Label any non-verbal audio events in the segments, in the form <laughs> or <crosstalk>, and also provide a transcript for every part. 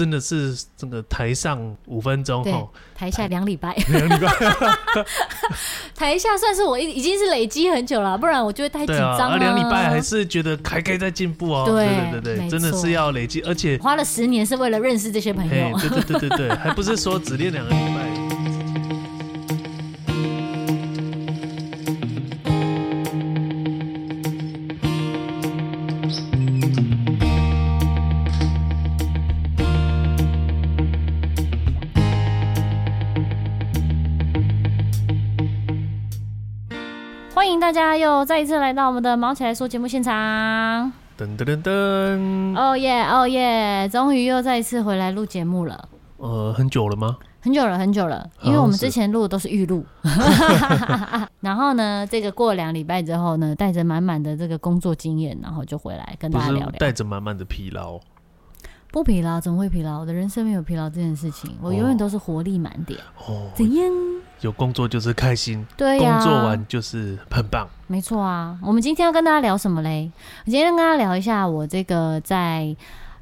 真的是这个台上五分钟，吼，台下两礼拜，<laughs> 两礼拜，<laughs> 台下算是我已已经是累积很久了，不然我就会太紧张了。两礼拜还是觉得还可以再进步哦。对对对对，真的是要累积，而且花了十年是为了认识这些朋友。对对对对对，还不是说只练两个大家又再一次来到我们的毛起来说节目现场，噔噔噔噔，哦耶哦耶，终于又再一次回来录节目了。呃，很久了吗？很久了，很久了，因为我们之前录的都是预录。<laughs> <laughs> 然后呢，这个过了两礼拜之后呢，带着满满的这个工作经验，然后就回来跟大家聊聊，带着满满的疲劳。不疲劳，怎么会疲劳？我的人生没有疲劳这件事情，我永远都是活力满点。哦，怎样？有工作就是开心，对呀、啊，工作完就是很棒。没错啊，我们今天要跟大家聊什么嘞？我今天跟大家聊一下我这个在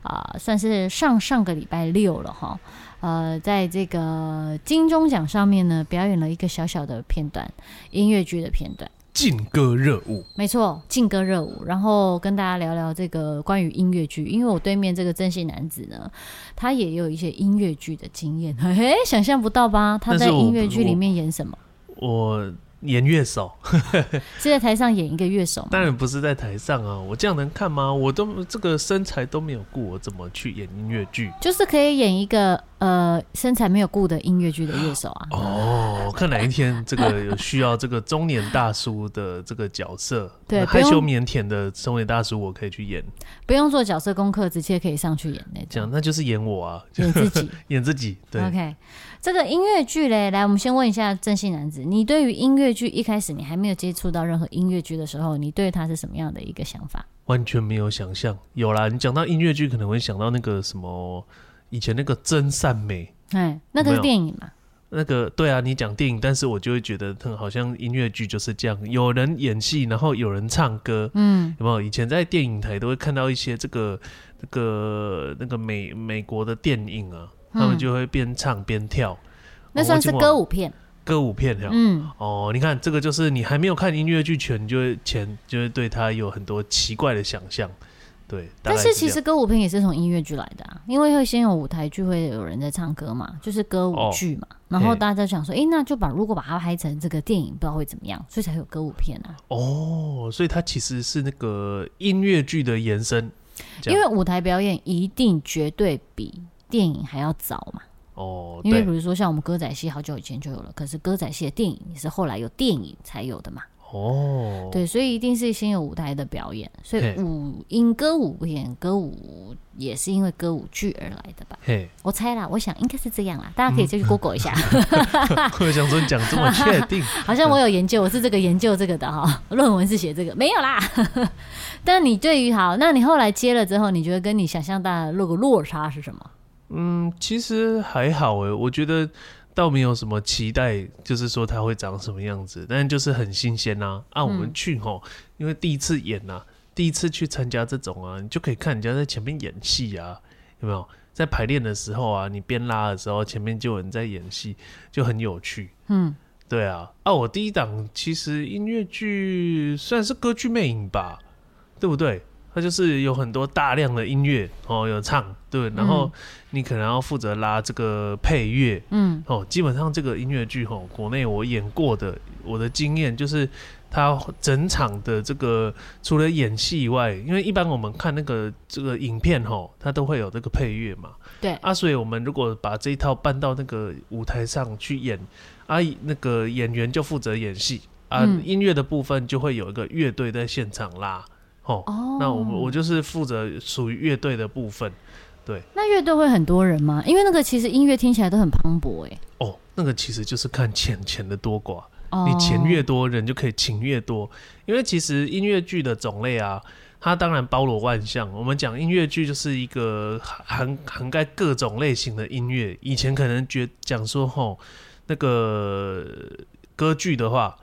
啊、呃，算是上上个礼拜六了哈，呃，在这个金钟奖上面呢，表演了一个小小的片段，音乐剧的片段。劲歌热舞，没错，劲歌热舞。然后跟大家聊聊这个关于音乐剧，因为我对面这个正性男子呢，他也有一些音乐剧的经验，嘿嘿，想象不到吧？他在音乐剧里面演什么？我。我演乐手 <laughs> 是在台上演一个乐手吗？当然不是在台上啊！我这样能看吗？我都这个身材都没有顾，我怎么去演音乐剧？就是可以演一个呃身材没有顾的音乐剧的乐手啊！哦，看哪一天这个有需要这个中年大叔的这个角色，对，害羞腼腆的中年大叔，我可以去演，不用做角色功课，直接可以上去演那种。这样那就是演我啊，演自己，<laughs> 演自己。对，OK。这个音乐剧嘞，来，我们先问一下正性男子，你对于音乐剧一开始你还没有接触到任何音乐剧的时候，你对他是什么样的一个想法？完全没有想象。有啦，你讲到音乐剧，可能会想到那个什么以前那个真善美，哎，那个是电影嘛？那个对啊，你讲电影，但是我就会觉得，好像音乐剧就是这样，有人演戏，然后有人唱歌，嗯，有没有？以前在电影台都会看到一些这个、这个、那个美美国的电影啊。他们就会边唱边跳，嗯，那算是歌舞片。歌舞片，嗯，哦，你看这个就是你还没有看音乐剧前，就会前就会对他有很多奇怪的想象，对。是但是其实歌舞片也是从音乐剧来的啊，因为会先有舞台剧，会有人在唱歌嘛，就是歌舞剧嘛，哦，然后大家想说，哎，那就把如果把它拍成这个电影，不知道会怎么样，所以才有歌舞片啊。哦，所以它其实是那个音乐剧的延伸，因为舞台表演一定绝对比。电影还要早嘛？哦，因为比如说像我们歌仔戏好久以前就有了，可是歌仔戏的电影也是后来有电影才有的嘛。哦，对，所以一定是先有舞台的表演，所以舞音歌舞演歌舞也是因为歌舞剧而来的吧？嘿，我猜啦，我想应该是这样啦，大家可以再去 Google 一下。嗯、<laughs> 我想说你讲这么确定，<laughs> 好像我有研究，我是这个研究这个的哈，论文是写这个没有啦。<laughs> 但你对于好，那你后来接了之后，你觉得跟你想象大的那个落差是什么？嗯，其实还好诶，我觉得倒没有什么期待，就是说它会长什么样子，但就是很新鲜呐。啊，我们去吼，因为第一次演呐，第一次去参加这种啊，你就可以看人家在前面演戏啊，有没有？在排练的时候啊，你边拉的时候，前面就有人在演戏，就很有趣。嗯，对啊。啊，我第一档其实音乐剧算是歌剧魅影吧，对不对？它就是有很多大量的音乐哦，有唱对，然后你可能要负责拉这个配乐，嗯，哦，基本上这个音乐剧哦，国内我演过的，我的经验就是它整场的这个除了演戏以外，因为一般我们看那个这个影片吼，它都会有这个配乐嘛，对。啊，所以我们如果把这一套搬到那个舞台上去演，啊，那个演员就负责演戏啊，音乐的部分就会有一个乐队在现场拉。哦，那我们我就是负责属于乐队的部分，对。那乐队会很多人吗？因为那个其实音乐听起来都很磅礴哎。哦，那个其实就是看钱钱的多寡，哦、你钱越多，人就可以请越多。因为其实音乐剧的种类啊，它当然包罗万象。我们讲音乐剧就是一个涵涵盖各种类型的音乐。以前可能觉讲说吼，那个歌剧的话。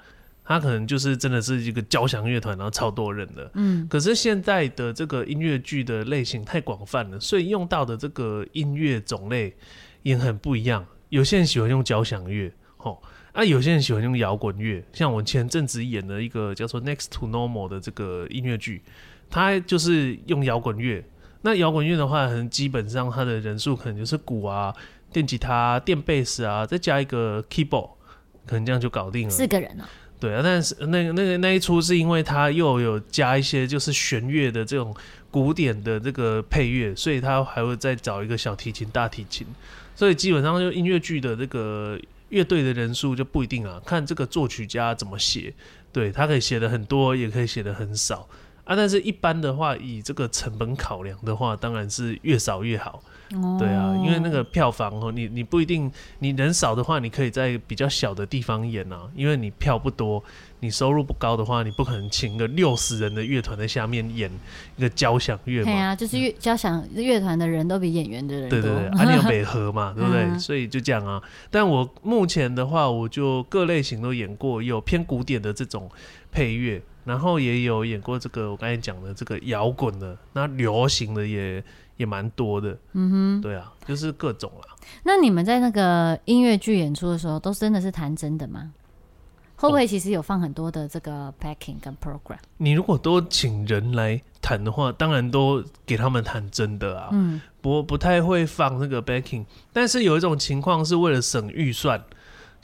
他可能就是真的是一个交响乐团，然后超多人的。嗯，可是现在的这个音乐剧的类型太广泛了，所以用到的这个音乐种类也很不一样。有些人喜欢用交响乐，吼，啊，有些人喜欢用摇滚乐。像我前阵子演的一个叫做《Next to Normal》的这个音乐剧，它就是用摇滚乐。那摇滚乐的话，可能基本上它的人数可能就是鼓啊、电吉他、电贝斯啊，再加一个 keyboard，可能这样就搞定了。四个人啊。对啊，但是那那个那一出是因为它又有加一些就是弦乐的这种古典的这个配乐，所以他还会再找一个小提琴、大提琴，所以基本上就音乐剧的这个乐队的人数就不一定啊，看这个作曲家怎么写，对，他可以写的很多，也可以写的很少啊。但是一般的话，以这个成本考量的话，当然是越少越好。对啊，因为那个票房哦，你你不一定，你人少的话，你可以在比较小的地方演啊。因为你票不多，你收入不高的话，你不可能请个六十人的乐团在下面演一个交响乐嘛。对啊，就是乐交响乐团的人都比演员的人多。对对对，<laughs> 啊，你有北河嘛，<laughs> 对不对？嗯、所以就这样啊。但我目前的话，我就各类型都演过，有偏古典的这种配乐，然后也有演过这个我刚才讲的这个摇滚的，那流行的也。也蛮多的，嗯哼，对啊，就是各种啦。那你们在那个音乐剧演出的时候，都真的是弹真的吗？会不会其实有放很多的这个 packing 跟 program？你如果都请人来弹的话，当然都给他们弹真的啊，嗯，不不太会放那个 backing。但是有一种情况是为了省预算。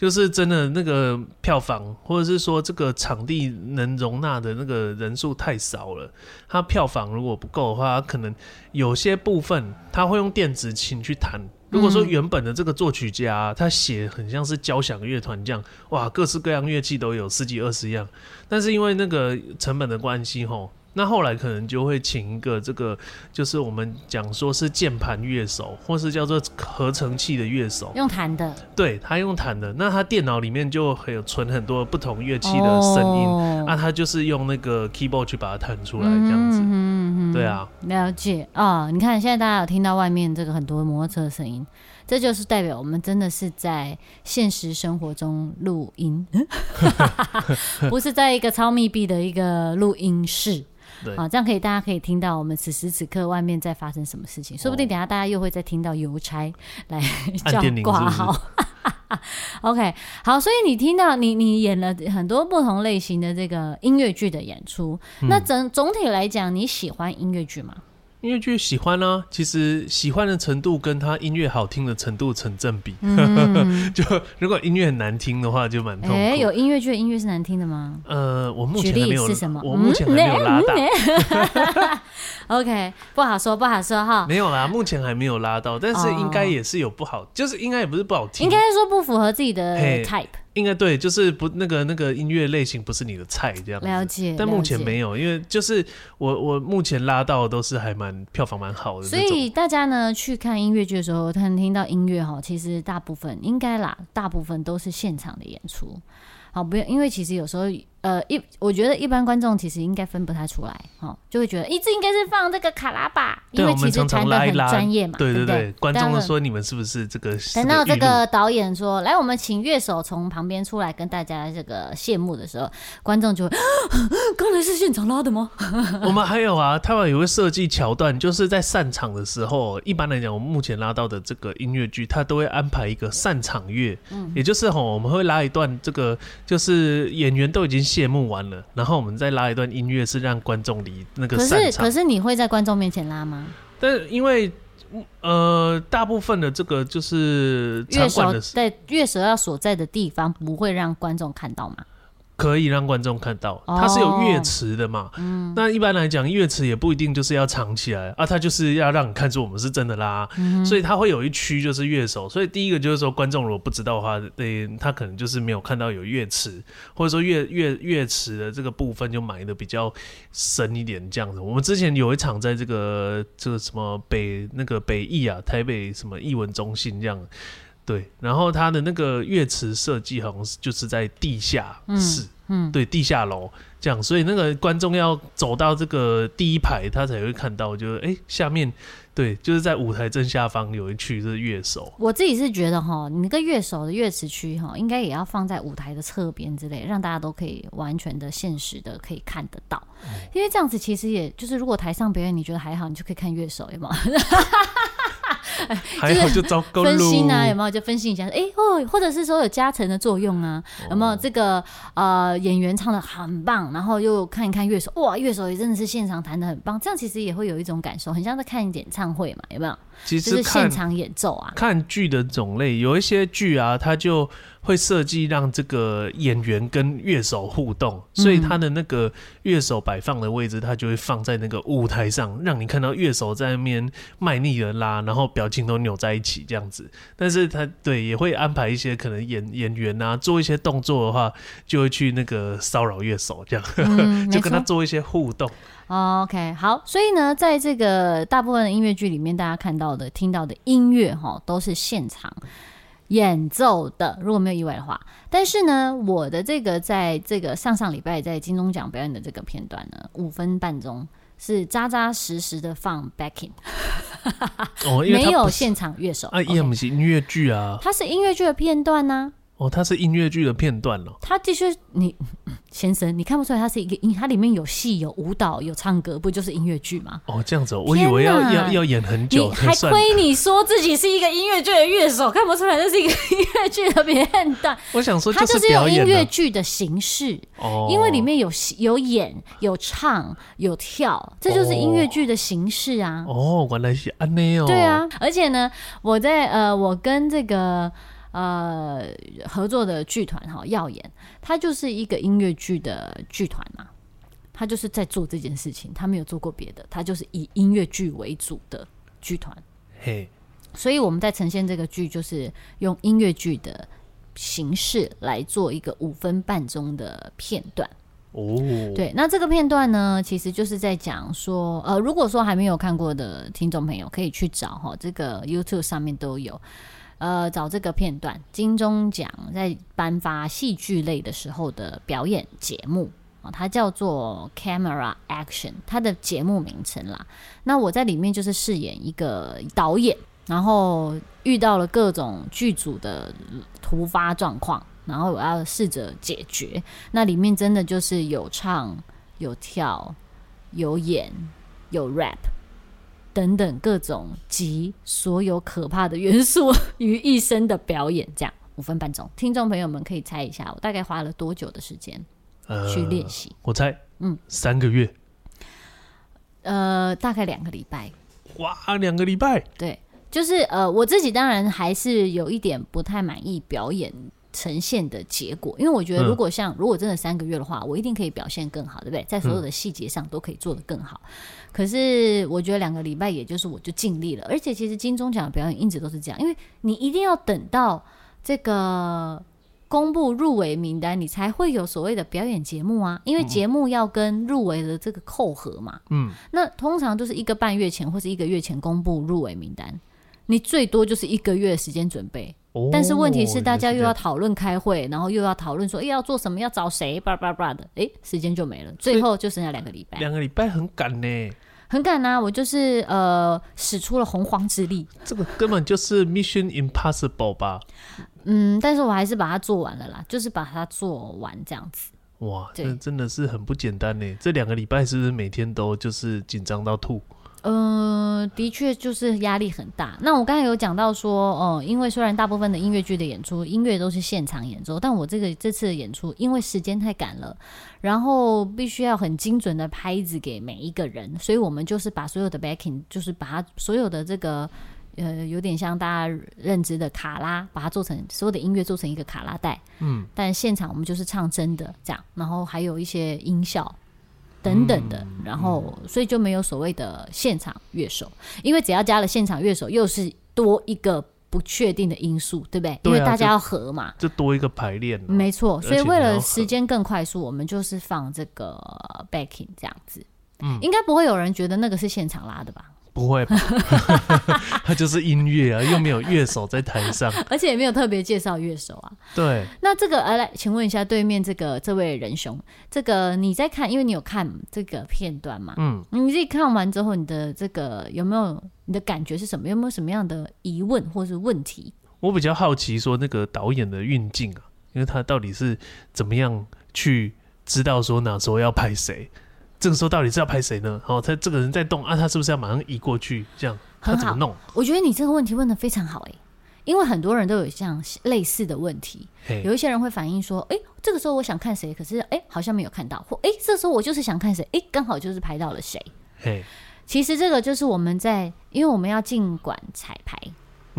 就是真的那个票房，或者是说这个场地能容纳的那个人数太少了，它票房如果不够的话，可能有些部分他会用电子琴去弹。如果说原本的这个作曲家他写很像是交响乐团这样，哇，各式各样乐器都有十几二十样，但是因为那个成本的关系，吼。那后来可能就会请一个这个，就是我们讲说是键盘乐手，或是叫做合成器的乐手，用弹的。对，他用弹的。那他电脑里面就会有存很多不同乐器的声音，那、哦啊、他就是用那个 keyboard 去把它弹出来，这样子。嗯嗯嗯。对啊，了解啊、哦。你看现在大家有听到外面这个很多摩托车的声音，这就是代表我们真的是在现实生活中录音，<laughs> <laughs> 不是在一个超密闭的一个录音室。对好，这样可以，大家可以听到我们此时此刻外面在发生什么事情。说不定等下大家又会再听到邮差来叫挂号。<laughs> OK，好，所以你听到你你演了很多不同类型的这个音乐剧的演出，嗯、那整总体来讲，你喜欢音乐剧吗？音乐剧喜欢呢、啊，其实喜欢的程度跟他音乐好听的程度成正比。嗯、<laughs> 就如果音乐很难听的话，就蛮痛苦。哎、欸，有音乐剧的音乐是难听的吗？呃，我目前还没有。举例是什么？我目前还没有拉到。嗯、<laughs> OK，不好说，不好说哈。没有啦，目前还没有拉到，但是应该也是有不好，哦、就是应该也不是不好听，应该是说不符合自己的 type。应该对，就是不那个那个音乐类型不是你的菜这样子。了解，但目前没有，因为就是我我目前拉到的都是还蛮票房蛮好的。所以大家呢去看音乐剧的时候，他能听到音乐哈，其实大部分应该啦，大部分都是现场的演出。好，不用，因为其实有时候。呃，一我觉得一般观众其实应该分不太出来，哦，就会觉得一直应该是放这个卡拉吧，因为其实弹的很专业嘛，对对对，对观众说你们是不是这个？等到这个导演说来，我们请乐手从旁边出来跟大家这个谢幕的时候，观众就会，刚才是现场拉的吗？我们还有啊，他们也会设计桥段，就是在散场的时候，一般来讲，我们目前拉到的这个音乐剧，他都会安排一个散场乐，嗯，也就是吼，我们会拉一段这个，就是演员都已经谢幕完了，然后我们再拉一段音乐，是让观众离那个。可是，可是你会在观众面前拉吗？但因为呃，大部分的这个就是乐手在乐手要所在的地方，不会让观众看到吗？可以让观众看到，它是有乐池的嘛。嗯，那一般来讲，乐池也不一定就是要藏起来啊，它就是要让你看出我们是真的啦。嗯，所以它会有一区就是乐手。所以第一个就是说，观众如果不知道的话，对，他可能就是没有看到有乐池，或者说乐乐乐池的这个部分就埋的比较深一点这样子。我们之前有一场在这个这个什么北那个北艺啊，台北什么艺文中心这样。对，然后它的那个乐池设计好像是就是在地下室，嗯，嗯对，地下楼这样，所以那个观众要走到这个第一排，他才会看到，就哎下面。对，就是在舞台正下方有一区是乐手。我自己是觉得哈，你那个乐手的乐池区哈，应该也要放在舞台的侧边之类，让大家都可以完全的现实的可以看得到。因为这样子其实也就是，如果台上表演你觉得还好，你就可以看乐手，有没有？<laughs> 还好就糟糕分心啊，有没有？就分析一下，哎、欸、哦，或者是说有加成的作用啊，有没有？这个呃演员唱的很棒，然后又看一看乐手，哇，乐手也真的是现场弹的很棒，这样其实也会有一种感受，很像在看演唱会嘛，有没有？其实就是现场演奏啊。看剧的种类，有一些剧啊，它就会设计让这个演员跟乐手互动，所以他的那个乐手摆放的位置，他就会放在那个舞台上，让你看到乐手在那边卖力的拉，然后表情都扭在一起这样子。但是他对也会安排一些可能演演员啊做一些动作的话，就会去那个骚扰乐手这样，嗯、<laughs> 就跟他做一些互动。OK，好，所以呢，在这个大部分的音乐剧里面，大家看到的、听到的音乐哈，都是现场演奏的，如果没有意外的话。但是呢，我的这个在这个上上礼拜在金钟奖表演的这个片段呢，五分半钟是扎扎实实的放 backing，哦，没有现场乐手啊，也不是音乐剧啊，它是音乐剧的片段呢、啊。哦，它是音乐剧的片段了。它的确，你先生，你看不出来它是一个音，它里面有戏、有舞蹈、有唱歌，不就是音乐剧吗？哦，这样子，我以为要要要演很久，你还亏你说自己是一个音乐剧的乐手，看不出来这是一个音乐剧的片段。我想说，它就是用音乐剧的形式，哦，因为里面有有演、有唱、有跳，这就是音乐剧的形式啊。哦，原来是安内哦。对啊，而且呢，我在呃，我跟这个。呃，合作的剧团哈，耀眼，它就是一个音乐剧的剧团嘛，他就是在做这件事情，他没有做过别的，他就是以音乐剧为主的剧团。嘿，所以我们在呈现这个剧，就是用音乐剧的形式来做一个五分半钟的片段。哦，对，那这个片段呢，其实就是在讲说，呃，如果说还没有看过的听众朋友，可以去找哈，这个 YouTube 上面都有。呃，找这个片段，金钟奖在颁发戏剧类的时候的表演节目啊，它叫做 Camera Action，它的节目名称啦。那我在里面就是饰演一个导演，然后遇到了各种剧组的突发状况，然后我要试着解决。那里面真的就是有唱、有跳、有演、有 rap。等等各种集所有可怕的元素于一身的表演，这样五分半钟，听众朋友们可以猜一下，我大概花了多久的时间去练习？呃，我猜，嗯，三个月，呃，大概两个礼拜。哇，两个礼拜？对，就是呃，我自己当然还是有一点不太满意表演。呈现的结果，因为我觉得，如果像、嗯、如果真的三个月的话，我一定可以表现更好，对不对？在所有的细节上都可以做得更好。嗯、可是我觉得两个礼拜，也就是我就尽力了。而且其实金钟奖的表演一直都是这样，因为你一定要等到这个公布入围名单，你才会有所谓的表演节目啊。因为节目要跟入围的这个扣合嘛。嗯。那通常都是一个半月前或是一个月前公布入围名单，你最多就是一个月的时间准备。但是问题是，大家又要讨论开会，然后又要讨论说，哎，要做什么，要找谁，叭叭叭的，哎，时间就没了，最后就剩下两个礼拜。两个礼拜很赶呢，很赶啊！我就是呃，使出了洪荒之力。这个根本就是 Mission Impossible 吧？嗯，但是我还是把它做完了啦，就是把它做完这样子。哇，这真的是很不简单呢。这两个礼拜是不是每天都就是紧张到吐？嗯、呃，的确就是压力很大。那我刚才有讲到说，哦、呃，因为虽然大部分的音乐剧的演出，音乐都是现场演奏，但我这个这次的演出，因为时间太赶了，然后必须要很精准的拍子给每一个人，所以我们就是把所有的 backing，就是把它所有的这个，呃，有点像大家认知的卡拉，把它做成所有的音乐做成一个卡拉带。嗯，但现场我们就是唱真的这样，然后还有一些音效。等等的，然后所以就没有所谓的现场乐手，因为只要加了现场乐手，又是多一个不确定的因素，对不对？对啊，因为大家要合嘛，就，就多一个排练。没错，所以为了时间更快速，我们就是放这个 backing 这样子。嗯，应该不会有人觉得那个是现场拉的吧？不会吧？<laughs> <laughs> 他就是音乐啊，又没有乐手在台上，而且也没有特别介绍乐手啊。对，那这个呃，来，请问一下对面这个这位仁兄，这个你在看，因为你有看这个片段嘛？嗯，你自己看完之后，你的这个有没有你的感觉是什么？有没有什么样的疑问或是问题？我比较好奇说那个导演的运镜啊，因为他到底是怎么样去知道说哪时候要拍谁？这个时候到底是要拍谁呢？哦，他这个人在动啊，他是不是要马上移过去？这样他怎么弄？我觉得你这个问题问的非常好哎，因为很多人都有这样类似的问题。有一些人会反映说，哎，这个时候我想看谁，可是哎好像没有看到，或哎这时候我就是想看谁，哎刚好就是拍到了谁。嘿，其实这个就是我们在，因为我们要进馆彩排。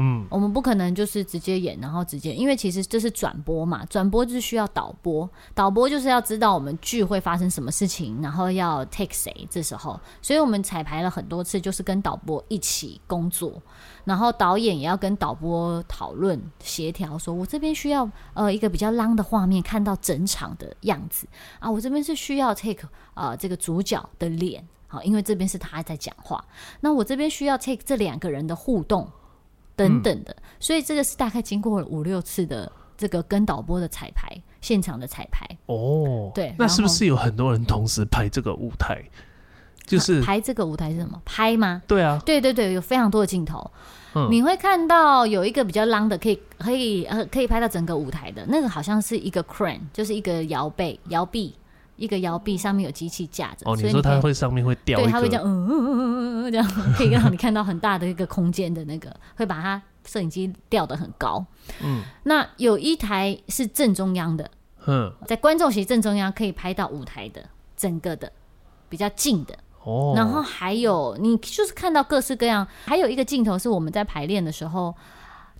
嗯，我们不可能就是直接演，然后直接，因为其实这是转播嘛，转播就是需要导播，导播就是要知道我们剧会发生什么事情，然后要 take 谁，这时候，所以我们彩排了很多次，就是跟导播一起工作，然后导演也要跟导播讨论协调，说我这边需要呃一个比较 long 的画面，看到整场的样子。啊，我这边是需要 take 呃这个主角的脸，好，因为这边是他在讲话，那我这边需要 take 这两个人的互动。等等的，所以这个是大概经过了五六次的这个跟导播的彩排，现场的彩排哦。对，那是不是有很多人同时拍这个舞台？就是、啊、拍这个舞台是什么？拍吗？对啊，对对对，有非常多的镜头。嗯，你会看到有一个比较 long 的，可以可以呃可以拍到整个舞台的那个，好像是一个 crane，就是一个摇背摇臂。一个摇臂上面有机器架着，哦，你说它会上面会掉，对，它会这样，嗯嗯嗯嗯嗯，这样 <laughs> 可以让你看到很大的一个空间的那个，会把它摄影机吊得很高。嗯，那有一台是正中央的，嗯，在观众席正中央可以拍到舞台的整个的比较近的。哦，然后还有你就是看到各式各样，还有一个镜头是我们在排练的时候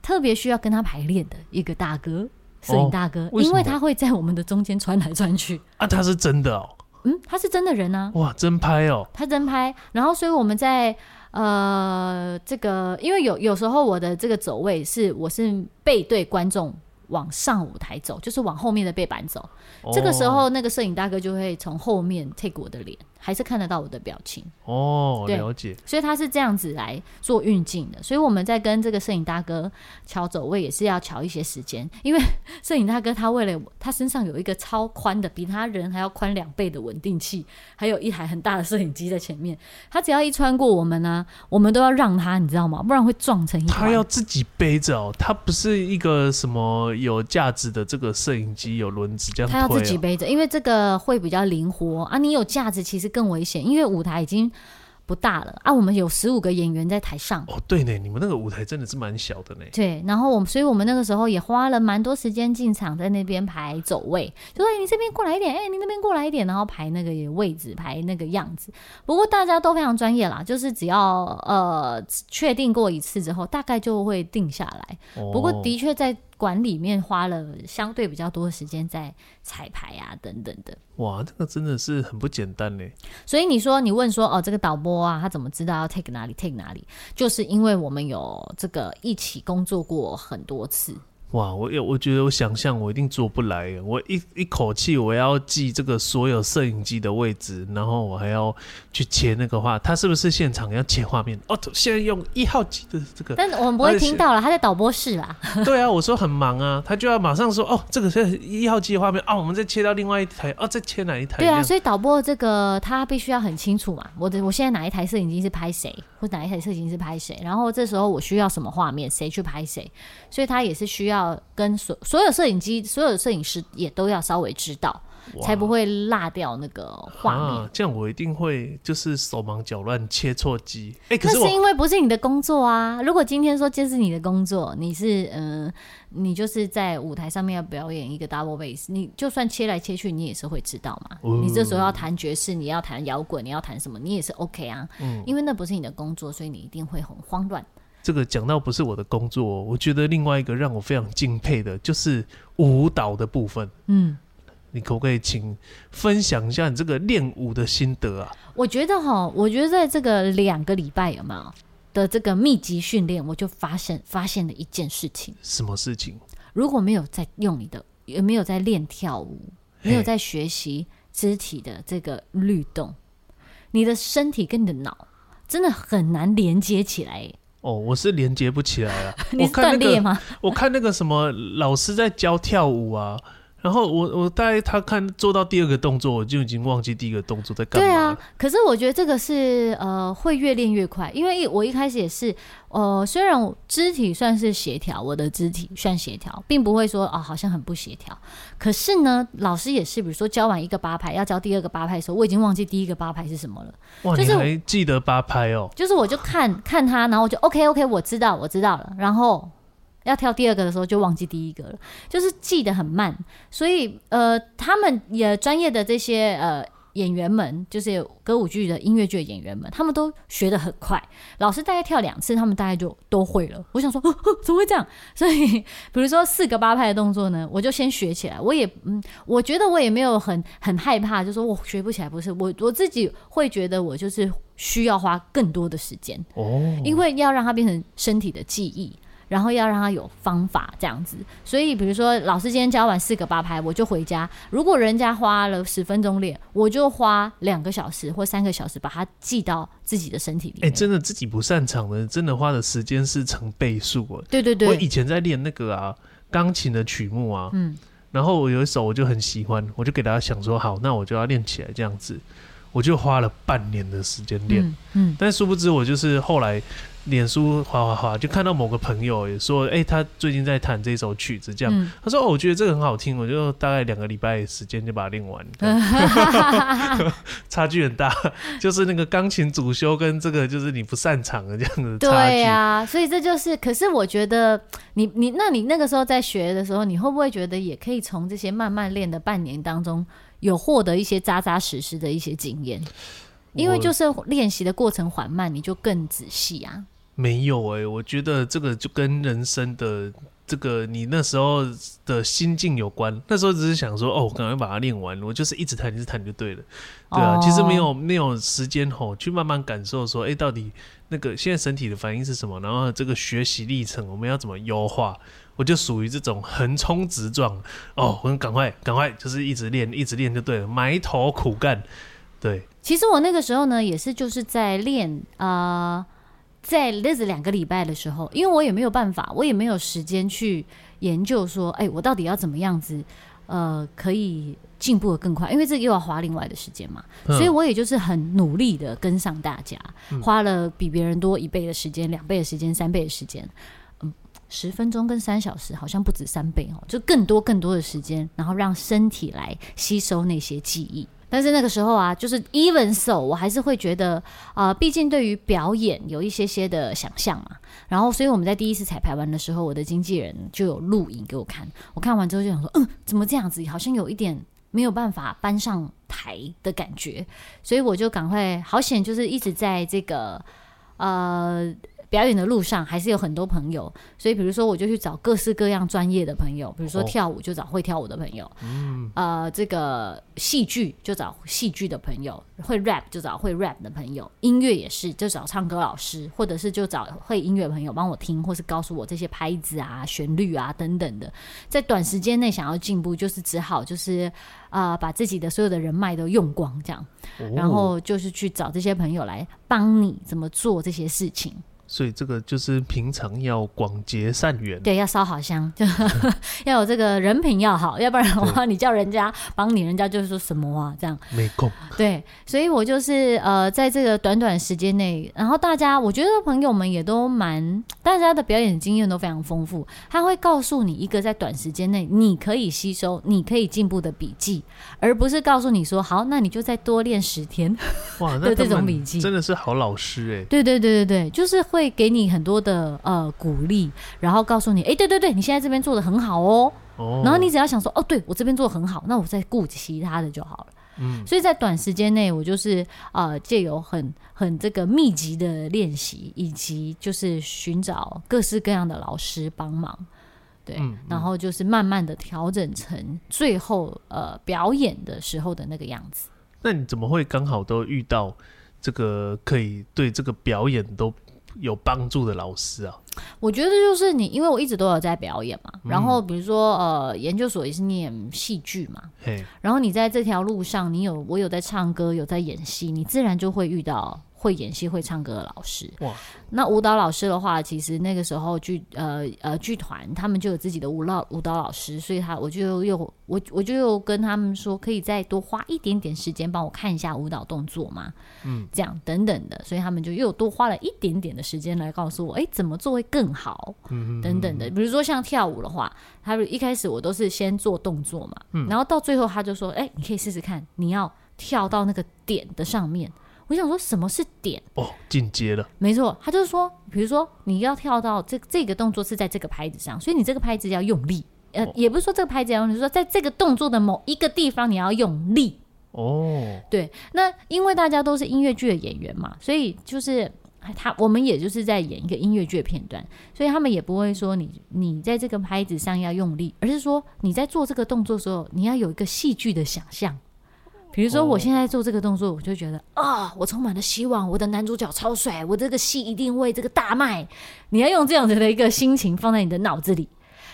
特别需要跟他排练的一个大哥。摄影大哥，哦，因为他会在我们的中间穿来穿去。啊，他是真的哦，嗯，他是真的人啊，哇，真拍哦，他真拍，然后所以我们在呃这个，因为有有时候我的这个走位是我是背对观众往上舞台走，就是往后面的背板走，哦，这个时候那个摄影大哥就会从后面 take 我的脸。还是看得到我的表情哦，了解。所以他是这样子来做运镜的。所以我们在跟这个摄影大哥瞧走位，也是要瞧一些时间。因为摄影大哥他为了他身上有一个超宽的，比他人还要宽两倍的稳定器，还有一台很大的摄影机在前面。他只要一穿过我们呢、啊，我们都要让他，你知道吗？不然会撞成一团。他要自己背着哦，他不是一个什么有价值的这个摄影机，有轮子这样、哦。他要自己背着，因为这个会比较灵活啊。你有价值，其实。更危险，因为舞台已经不大了啊。我们有十五个演员在台上。哦，对呢，你们那个舞台真的是蛮小的呢。对，然后我们，所以我们那个时候也花了蛮多时间进场，在那边排走位，就说你这边过来一点，哎，你那边过来一点，然后排那个位置，排那个样子。不过大家都非常专业啦，就是只要呃确定过一次之后，大概就会定下来。哦，不过的确在。馆里面花了相对比较多的时间在彩排啊等等的。哇，这个真的是很不简单呢。所以你说，你问说，哦，这个导播啊，他怎么知道要 take 哪里 take 哪里？就是因为我们有这个一起工作过很多次。哇，我有，我觉得我想象我一定做不来。我一一口气我要记这个所有摄影机的位置，然后我还要去切那个画。他是不是现场要切画面？哦，现在用一号机的这个，但我们不会听到了，他在导播室啦。<laughs> 对啊，我说很忙啊，他就要马上说哦，这个是一号机的画面啊，我们再切到另外一台哦，再切哪一台？对啊，所以导播这个他必须要很清楚嘛。我的我现在哪一台摄影机是拍谁，或哪一台摄影机是拍谁，然后这时候我需要什么画面，谁去拍谁，所以他也是需要。跟所所有摄影机、所有的摄影师也都要稍微知道，才不会落掉那个画面。啊，这样我一定会就是手忙脚乱切错机。哎，可是那是因为不是你的工作啊。如果今天说这是你的工作，你是嗯、呃，你就是在舞台上面要表演一个 double bass，你就算切来切去，你也是会知道嘛。嗯、你这时候要弹爵士，你要弹摇滚，你要弹什么，你也是 OK 啊。嗯，因为那不是你的工作，所以你一定会很慌乱。这个讲到不是我的工作，我觉得另外一个让我非常敬佩的就是舞蹈的部分。嗯，你可不可以请分享一下你这个练舞的心得啊？我觉得哈，我觉得在这个两个礼拜有没有的这个密集训练，我就发现发现了一件事情。什么事情？如果没有在用你的，也没有在练跳舞，没有在学习肢体的这个律动，你的身体跟你的脑。真的很难连接起来。哦，我是连接不起来了。<laughs> 你是断裂吗？我看那个什么老师在教跳舞啊。然后我我大概他看做到第二个动作，我就已经忘记第一个动作在干嘛。对啊，可是我觉得这个是呃会越练越快，因为我一开始也是呃虽然我肢体算是协调，我的肢体算协调，并不会说啊、哦、好像很不协调。可是呢，老师也是，比如说教完一个八拍，要教第二个八拍的时候，我已经忘记第一个八拍是什么了。哇，就是、你还记得八拍哦？就是我就看看他，然后我就 OK OK，我知道我知道了，然后。要跳第二个的时候就忘记第一个了，就是记得很慢，所以呃，他们也专业的这些呃演员们，就是歌舞剧的音乐剧的演员们，他们都学得很快。老师大概跳两次，他们大概就都会了。我想说，呵呵，怎么会这样？所以比如说四个八拍的动作呢，我就先学起来。我也嗯，我觉得我也没有很很害怕，就说我学不起来，不是我我自己会觉得我就是需要花更多的时间哦，因为要让它变成身体的记忆。然后要让他有方法这样子，所以比如说老师今天教完四个八拍，我就回家。如果人家花了十分钟练，我就花两个小时或三个小时把它记到自己的身体里面。哎、欸，真的自己不擅长的，真的花的时间是成倍数啊。对对对，我以前在练那个啊钢琴的曲目啊，嗯，然后我有一首我就很喜欢，我就给大家想说好，那我就要练起来这样子，我就花了半年的时间练，嗯，嗯，但殊不知我就是后来。脸书滑滑滑，就看到某个朋友也说，哎、欸，他最近在弹这首曲子，这样，嗯、他说，哦，我觉得这个很好听，我就大概两个礼拜时间就把它练完，差距很大，就是那个钢琴主修跟这个就是你不擅长的这样子。对呀、啊，所以这就是，可是我觉得你你那你那个时候在学的时候，你会不会觉得也可以从这些慢慢练的半年当中，有获得一些扎扎实实的一些经验？因为就是练习的过程缓慢，你就更仔细啊。没有哎、欸，我觉得这个就跟人生的这个你那时候的心境有关。那时候只是想说，哦，我赶快把它练完，我就是一直弹，一直弹就对了。对啊，哦、其实没有没有时间吼去慢慢感受说，哎，到底那个现在身体的反应是什么？然后这个学习历程我们要怎么优化？我就属于这种横冲直撞哦，我赶快赶快就是一直练，一直练就对了，埋头苦干。对，其实我那个时候呢，也是就是在练啊。呃在那是两个礼拜的时候，因为我也没有办法，我也没有时间去研究说，哎，我到底要怎么样子，呃，可以进步的更快？因为这又要花另外的时间嘛，嗯、所以我也就是很努力的跟上大家，嗯、花了比别人多一倍的时间、两倍的时间、三倍的时间，嗯，十分钟跟三小时好像不止三倍哦，就更多更多的时间，然后让身体来吸收那些记忆。但是那个时候啊，就是 even so，我还是会觉得啊、毕竟对于表演有一些些的想象嘛。然后，所以我们在第一次彩排完的时候，我的经纪人就有录影给我看。我看完之后就想说，嗯，怎么这样子？好像有一点没有办法搬上台的感觉。所以我就赶快，好险，就是一直在这个呃。表演的路上还是有很多朋友，所以比如说我就去找各式各样专业的朋友，比如说跳舞就找会跳舞的朋友，哦、呃，这个戏剧就找戏剧的朋友，会 rap 就找会 rap 的朋友，音乐也是就找唱歌老师，或者是就找会音乐的朋友帮我听，或是告诉我这些拍子啊、旋律啊等等的。在短时间内想要进步，就是只好就是啊、呃，把自己的所有的人脉都用光这样，哦、然后就是去找这些朋友来帮你怎么做这些事情。所以这个就是平常要广结善缘，对，要烧好香，就 <laughs> 要有这个人品要好，要不然的话，你叫人家帮你，人家就说什么啊？这样没空。对，所以我就是呃，在这个短短时间内，然后大家，我觉得朋友们也都蛮，大家的表演经验都非常丰富。他会告诉你一个在短时间内你可以吸收、你可以进步的笔记，而不是告诉你说好，那你就再多练十天。哇，那这种笔记真的是好老师哎、欸。对对对对对，就是会。会给你很多的呃鼓励，然后告诉你，哎，对对对，你现在这边做的很好哦。哦。然后你只要想说，哦，对我这边做的很好，那我再顾其他的就好了。嗯。所以在短时间内，我就是呃借由很很这个密集的练习，以及就是寻找各式各样的老师帮忙，对，嗯嗯、然后就是慢慢的调整成最后呃表演的时候的那个样子。那你怎么会刚好都遇到这个可以对这个表演都有帮助的老师啊，我觉得就是你，因为我一直都有在表演嘛，嗯、然后比如说呃，研究所也是念戏剧嘛，然后你在这条路上，你有我有在唱歌，有在演戏，你自然就会遇到会演戏、会唱歌的老师。哇，那舞蹈老师的话，其实那个时候剧呃呃剧团他们就有自己的舞蹈舞蹈老师，所以他我就又我我就又跟他们说，可以再多花一点点时间帮我看一下舞蹈动作嘛，嗯，这样等等的，所以他们就又多花了一点点的时间来告诉我，哎，怎么做会更好，嗯，等等的。比如说像跳舞的话，他一开始我都是先做动作嘛，嗯，然后到最后他就说，哎，你可以试试看，你要跳到那个点的上面。我想说，什么是点？哦，进阶了。没错，他就是说，比如说你要跳到这这个动作是在这个拍子上，所以你这个拍子要用力。呃，哦、也不是说这个拍子要用力，就是说在这个动作的某一个地方你要用力。哦，对。那因为大家都是音乐剧的演员嘛，所以就是他我们也就是在演一个音乐剧的片段，所以他们也不会说你你在这个拍子上要用力，而是说你在做这个动作的时候，你要有一个戏剧的想象。比如说，我现在做这个动作，我就觉得啊、哦，我充满了希望，我的男主角超帅，我这个戏一定会这个大卖。你要用这样子的一个心情放在你的脑子里，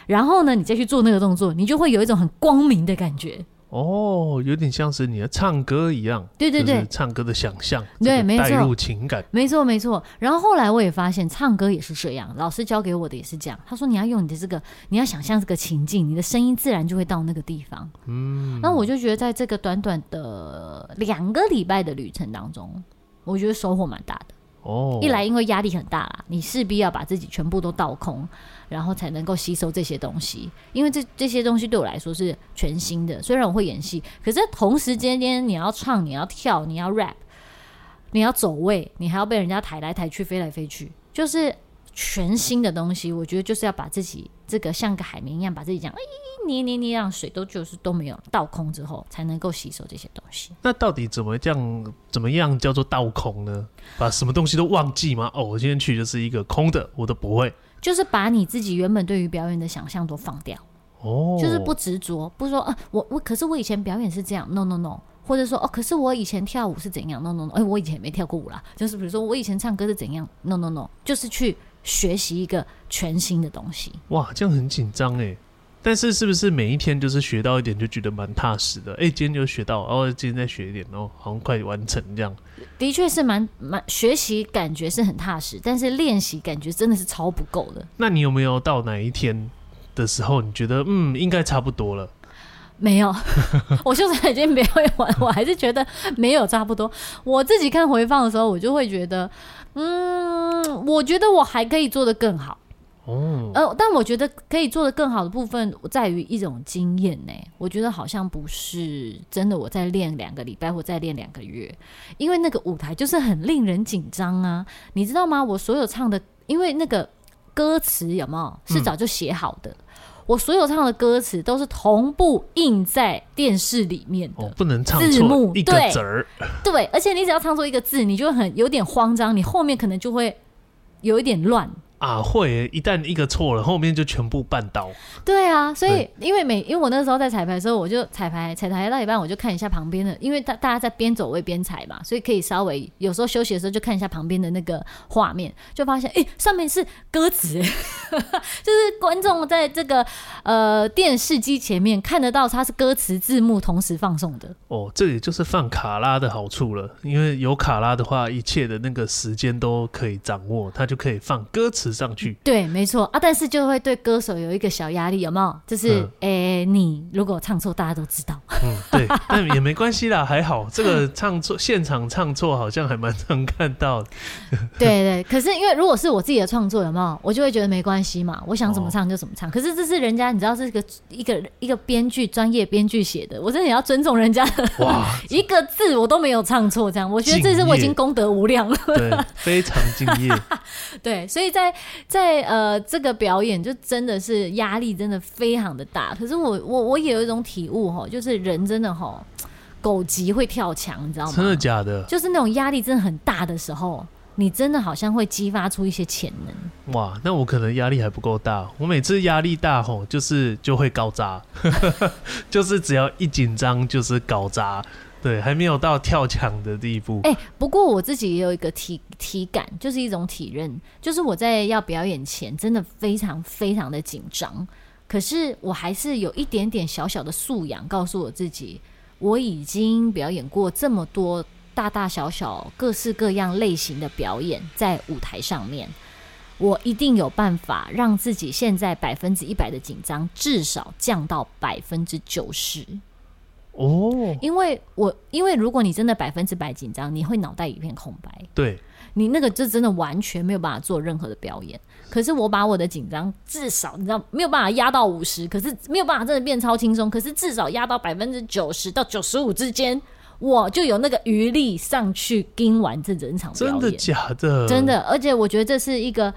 然后呢，你再去做那个动作，你就会有一种很光明的感觉。哦，有点像是你的唱歌一样，对对对，唱歌的想象，对，没错，带入情感，没错没错。然后后来我也发现，唱歌也是这样，老师教给我的也是这样。他说你要用你的这个，你要想象这个情境，你的声音自然就会到那个地方。嗯，那我就觉得在这个短短的两个礼拜的旅程当中，我觉得收获蛮大的。哦，一来因为压力很大啦，你势必要把自己全部都倒空，然后才能够吸收这些东西。因为这这些东西对我来说是全新的，虽然我会演戏，可是同时间间你要唱，你要跳，你要 rap，你要走位，你还要被人家抬来抬去、飞来飞去，就是。全新的东西，我觉得就是要把自己这个像个海绵一样，把自己这样哎捏捏捏，让水都就是都没有倒空之后，才能够吸收这些东西。那到底怎么这样？怎么样叫做倒空呢？把什么东西都忘记吗？哦，我今天去就是一个空的，我都不会。就是把你自己原本对于表演的想象都放掉。哦，就是不执着，不说啊，我我可是我以前表演是这样，no no no，或者说哦，可是我以前跳舞是怎样，no no no，哎，我以前没跳过舞啦。就是比如说我以前唱歌是怎样，no no no，就是去。学习一个全新的东西，哇，这样很紧张哎。但是是不是每一天就是学到一点就觉得蛮踏实的？哎、欸，今天就学到，然哦，今天再学一点，哦，好像快完成这样。的确是蛮蛮学习，感觉是很踏实，但是练习感觉真的是超不够的。那你有没有到哪一天的时候，你觉得嗯，应该差不多了？没有，<laughs> 我就算已经没有玩，我还是觉得没有差不多。我自己看回放的时候，我就会觉得。嗯，我觉得我还可以做得更好。哦，呃，但我觉得可以做得更好的部分在于一种经验呢。我觉得好像不是真的，我再练两个礼拜或再练两个月，因为那个舞台就是很令人紧张啊，你知道吗？我所有唱的，因为那个歌词有没有是早就写好的。嗯我所有唱的歌词都是同步印在电视里面的，哦，不能唱字幕一个字儿。<laughs> 对，而且你只要唱错一个字，你就很有点慌张，你后面可能就会有一点乱。啊，会！一旦一个错了，后面就全部绊倒。对啊，所以因为每因为我那时候在彩排的时候，我就彩排彩排到一半，我就看一下旁边的，因为大大家在边走位边踩嘛，所以可以稍微有时候休息的时候就看一下旁边的那个画面，就发现哎、欸，上面是歌词，<laughs> 就是观众在这个呃电视机前面看得到，它是歌词字幕同时放送的。哦，这也就是放卡拉的好处了，因为有卡拉的话，一切的那个时间都可以掌握，它就可以放歌词。上去对，没错啊，但是就会对歌手有一个小压力，有没有？就是，诶、嗯欸，你如果唱错，大家都知道。嗯，对，<laughs> 但也没关系啦，还好这个唱错，现场唱错好像还蛮常看到的。<laughs> 对，对对，可是因为如果是我自己的创作，有没有？我就会觉得没关系嘛，我想怎么唱就怎么唱。哦、可是这是人家，你知道，是一个一个一个编剧专业编剧写的，我真的也要尊重人家的。哇，<laughs> 一个字我都没有唱错，这样我觉得这是我已经功德无量了。对，非常敬业。对，所以在。在呃，这个表演就真的是压力真的非常的大。可是我我我也有一种体悟哈，就是人真的哈，<tsk> 狗急会跳墙，你知道吗？真的假的？就是那种压力真的很大的时候，你真的好像会激发出一些潜能。哇，那我可能压力还不够大。我每次压力大吼，就是就会搞砸，<laughs> 就是只要一紧张就是搞砸。对，还没有到跳墙的地步。哎、不过我自己也有一个体体感，就是一种体认，就是我在要表演前，真的非常非常的紧张。可是我还是有一点点小小的素养，告诉我自己，我已经表演过这么多大大小小、各式各样类型的表演在舞台上面，我一定有办法让自己现在百分之一百的紧张至少降到百分之九十。哦，因为我因为如果你真的百分之百紧张，你会脑袋一片空白。对。你那个就真的完全没有办法做任何的表演。可是我把我的紧张至少你知道没有办法压到五十，可是没有办法真的变超轻松。可是至少压到百分之九十到九十五之间，我就有那个余力上去跟完这整场表演。真的假的？真的，而且我觉得这是一个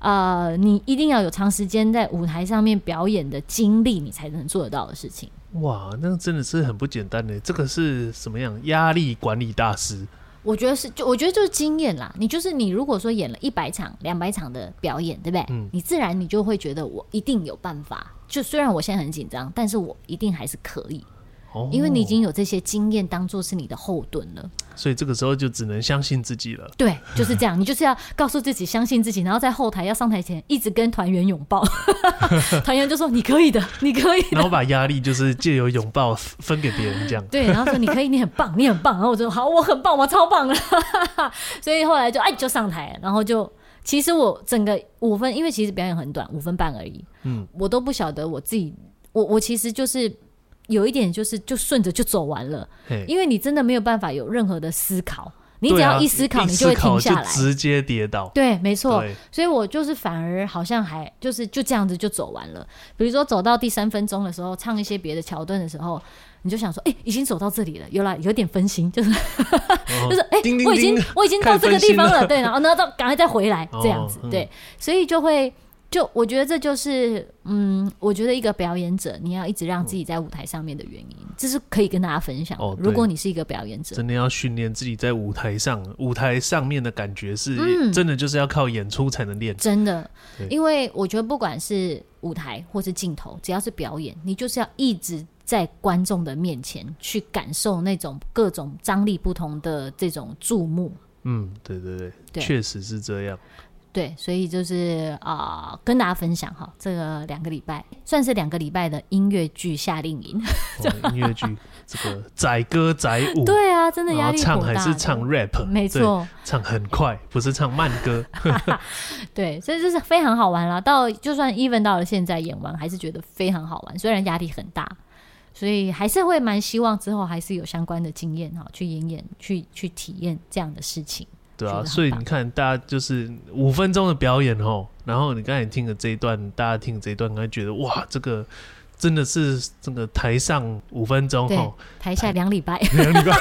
呃，你一定要有长时间在舞台上面表演的经历，你才能做得到的事情。哇，那真的是很不简单的。这个是什么样？压力管理大师。我觉得是，就我觉得就是经验啦。你就是你，如果说演了一百场、两百场的表演，对不对？嗯。你自然你就会觉得我一定有办法。就虽然我现在很紧张，但是我一定还是可以。哦。因为你已经有这些经验当做是你的后盾了。所以这个时候就只能相信自己了。对，就是这样。你就是要告诉自己相信自己，然后在后台要上台前一直跟团员拥抱，<laughs> 团员就说你可以的，你可以的。然后把压力就是借由拥抱 <laughs> 分给别人，这样。对，然后说你可以，你很棒，你很棒。然后我就说好，我很棒，我超棒了。<laughs> 所以后来就哎就上台，然后就其实我整个五分，因为其实表演很短，五分半而已。嗯，我都不晓得我自己，我我其实就是。有一点就是，就顺着就走完了，因为你真的没有办法有任何的思考，你只要一思考，你就会停下来，直接跌倒。对，没错。所以我就是反而好像还就是就这样子就走完了。比如说走到第三分钟的时候，唱一些别的桥段的时候，你就想说，哎、欸，已经走到这里了，有了，有点分心，就是 <laughs> 就是哎、欸，我已经我已经到这个地方了，了对，然后呢，到赶快再回来这样子，对，所以就会。就我觉得这就是，嗯，我觉得一个表演者，你要一直让自己在舞台上面的原因，嗯、这是可以跟大家分享的。哦、如果你是一个表演者，真的要训练自己在舞台上，舞台上面的感觉是，嗯、真的就是要靠演出才能练。真的，因为我觉得不管是舞台或是镜头，只要是表演，你就是要一直在观众的面前去感受那种各种张力不同的这种注目。嗯，对对对，对，确实是这样。对，所以就是啊、呃，跟大家分享哈，这个两个礼拜算是两个礼拜的音乐剧夏令营。哦、音乐剧这个载歌载舞，对啊，真的压力唱还是唱 rap，没错，唱很快，不是唱慢歌。<laughs> 对，所以就是非常好玩啦。到就算 even 到了现在演完，还是觉得非常好玩，虽然压力很大，所以还是会蛮希望之后还是有相关的经验哈，去演演，去去体验这样的事情。对啊，所以你看，大家就是五分钟的表演哦，然后你刚才听的这一段，大家听这一段，可能觉得哇，这个。真的是这个台上五分钟，对，台下两礼拜，<laughs> 两礼拜，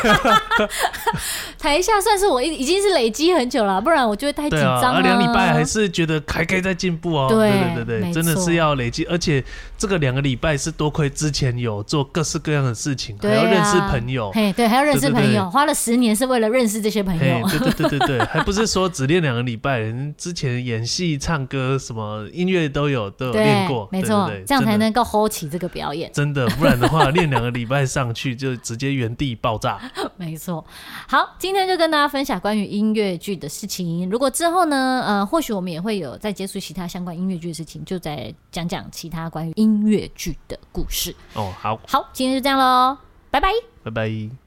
<laughs> 台下算是我已已经是累积很久了，不然我就会太紧张了。两礼拜还是觉得还可以再进步哦。对对对对，真的是要累积，而且这个两个礼拜是多亏之前有做各式各样的事情，还要认识朋友，嘿，对，还要认识朋友，花了十年是为了认识这些朋友。对对对对对，<laughs> 还不是说只练两个礼拜，人之前演戏、唱歌什么音乐都有都有练过，没错，这样才能够 hold 起。这个表演真的，不然的话练两个礼拜上去就直接原地爆炸。<laughs> 没错，好，今天就跟大家分享关于音乐剧的事情。如果之后呢，呃，或许我们也会有再接触其他相关音乐剧的事情，就再讲讲其他关于音乐剧的故事。哦，好，好，今天就这样喽，拜拜，拜拜。